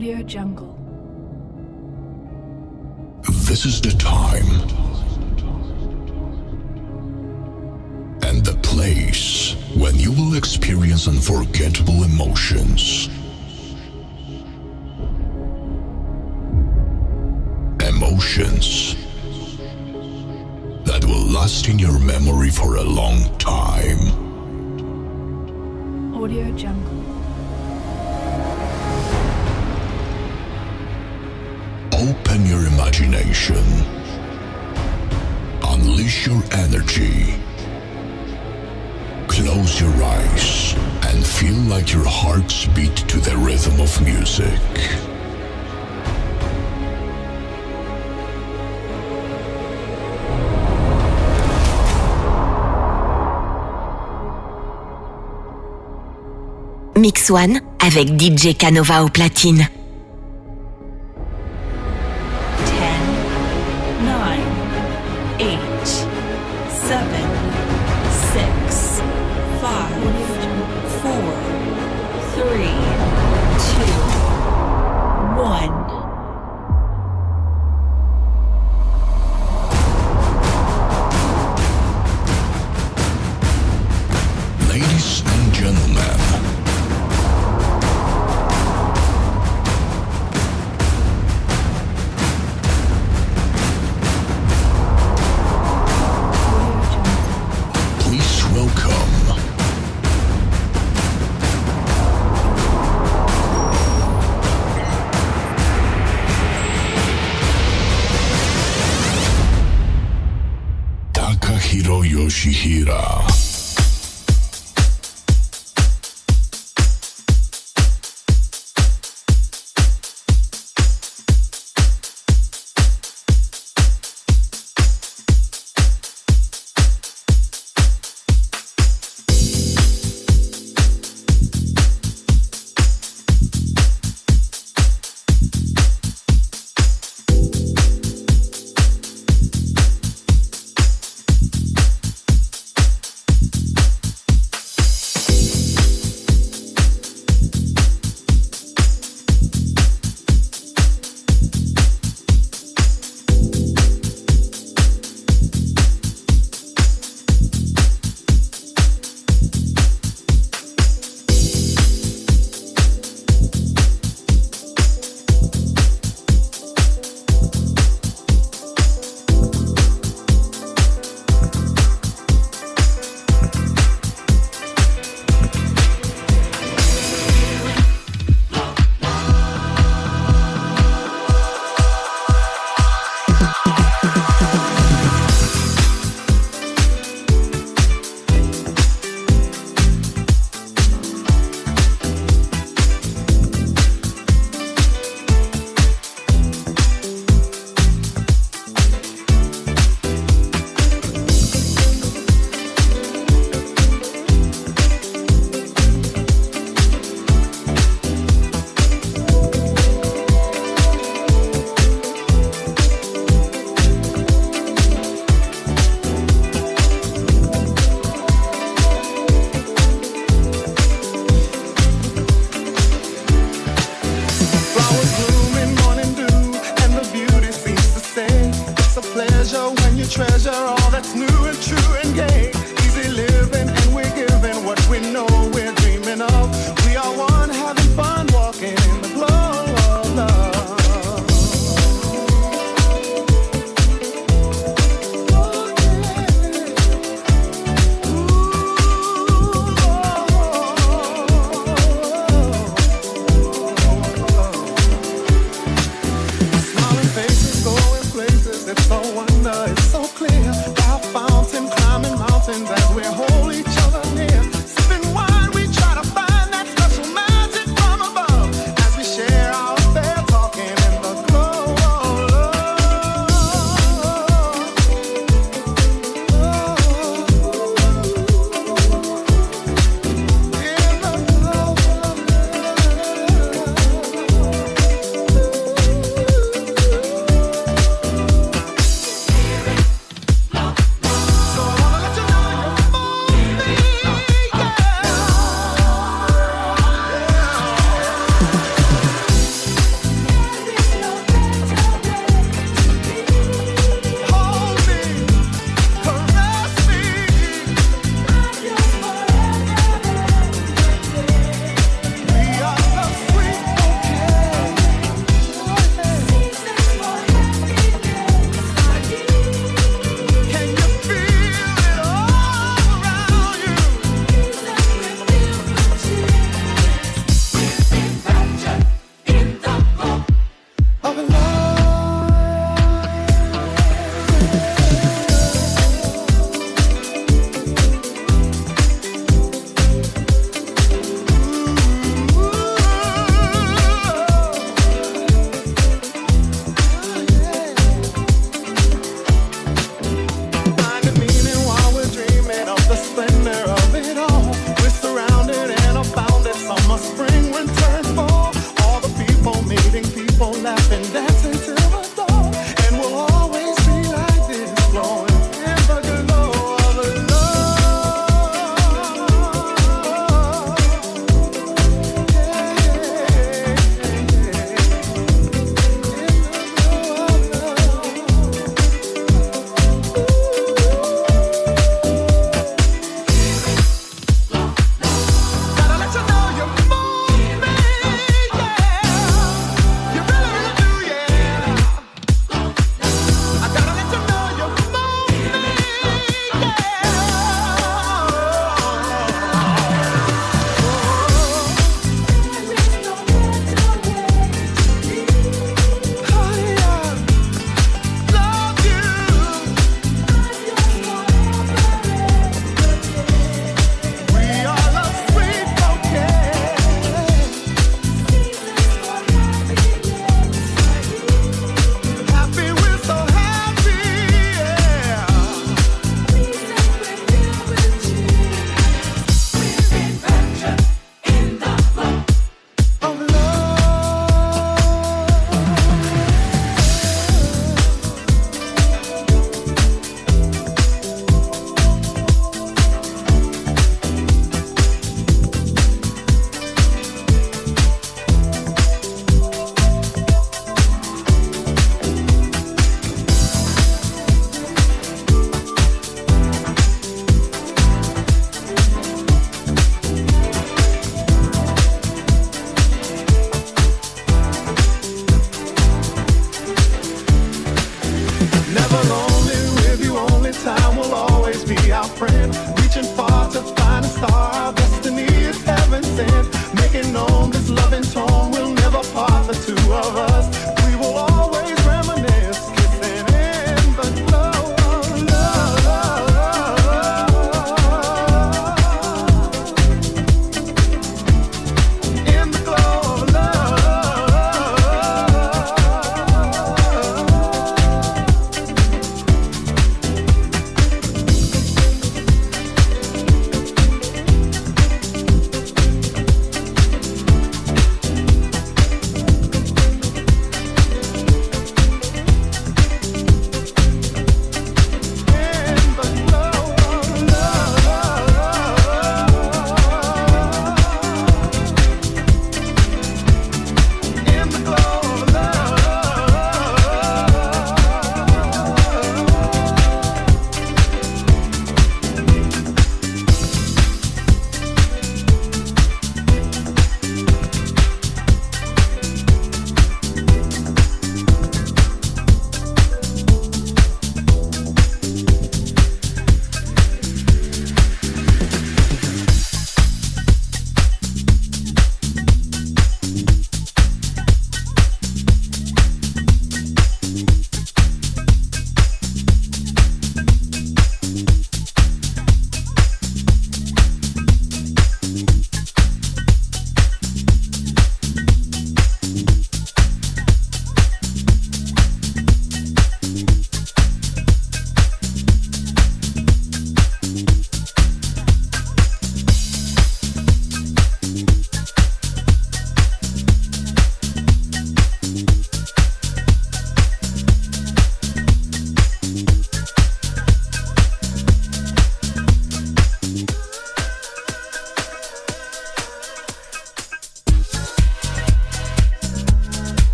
Audio Jungle. This is the time and the place when you will experience unforgettable emotions. Emotions that will last in your memory for a long time. Audio Jungle. Open your imagination. Unleash your energy. Close your eyes and feel like your hearts beat to the rhythm of music. Mix One avec DJ Canova au platine.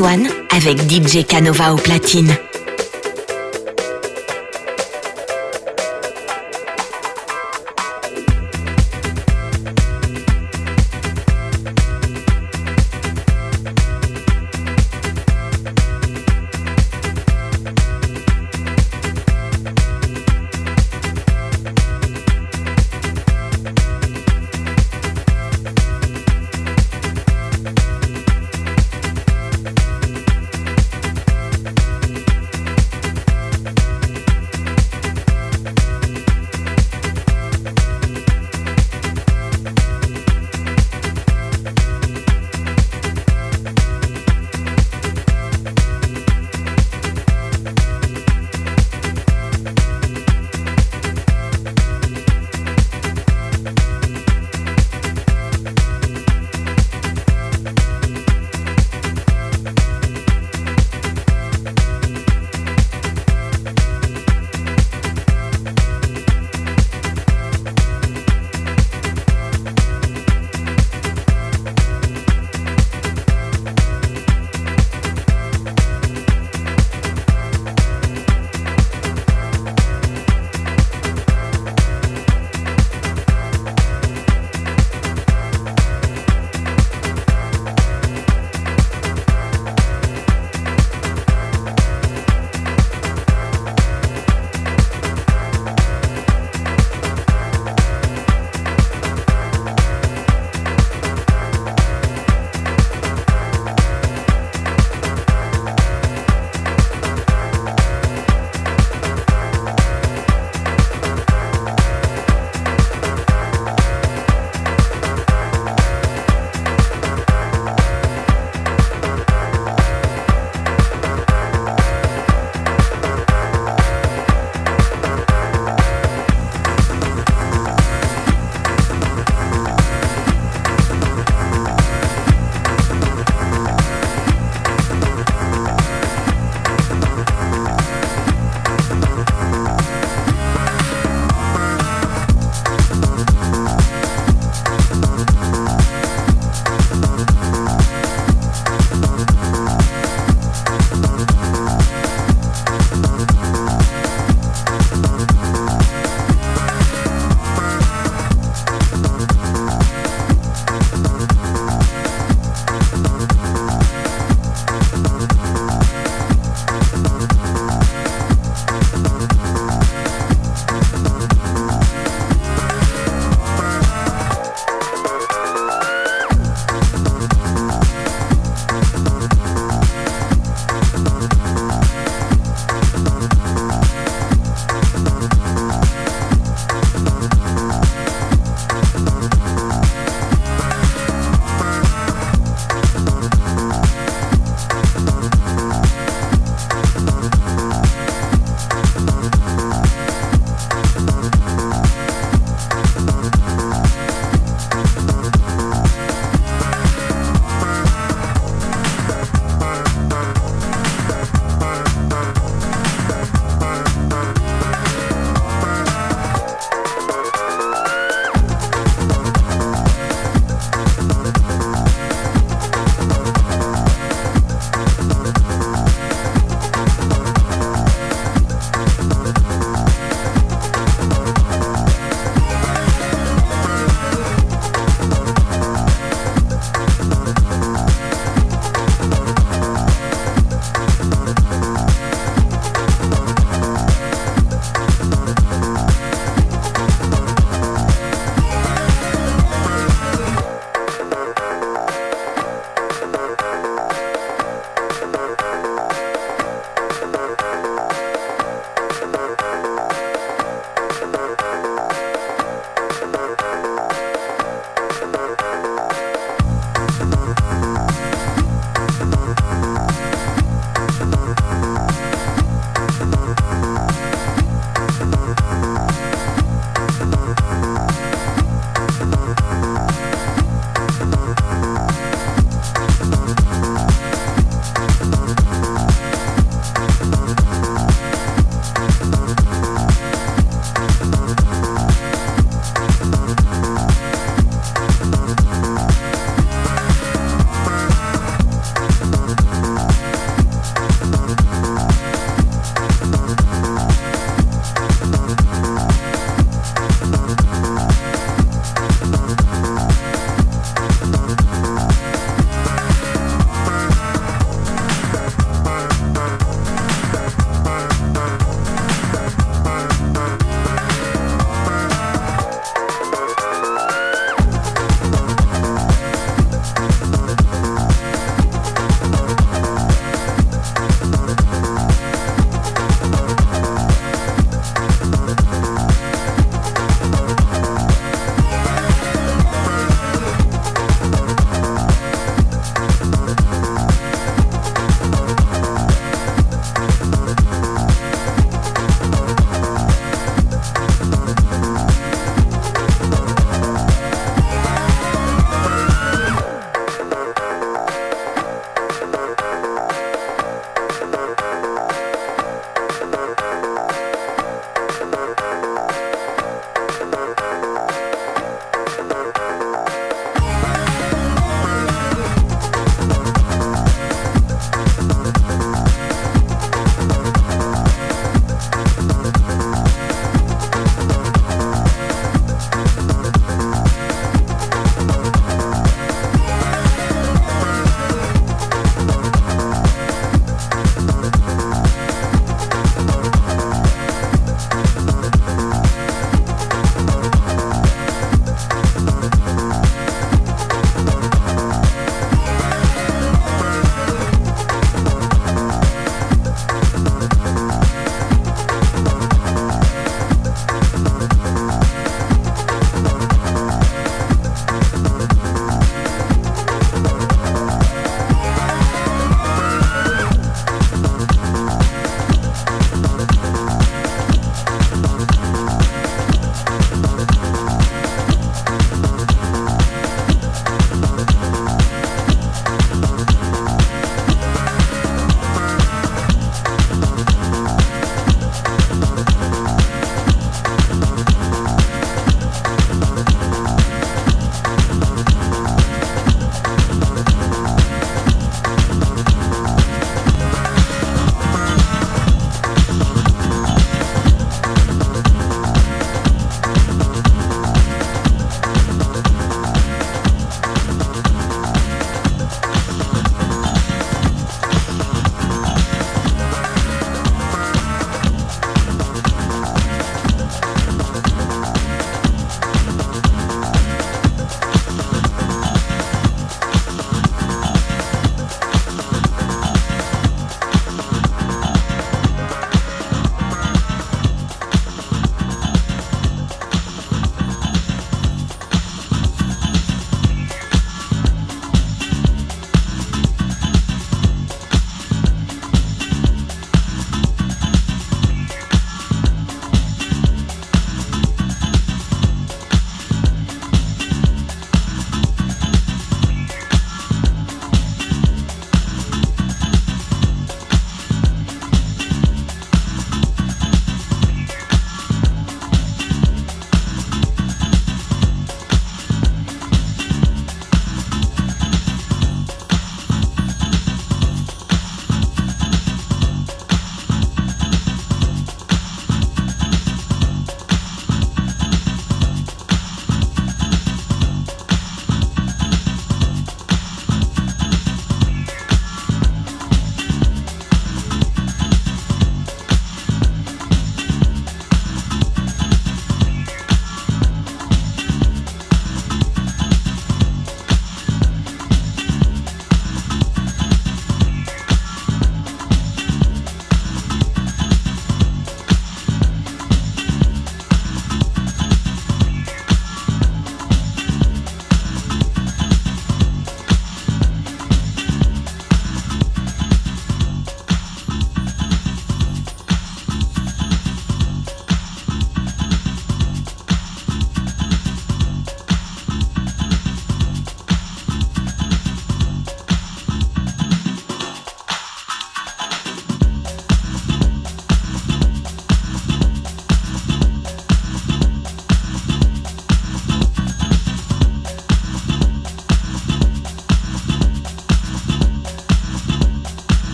One avec DJ Canova au platine.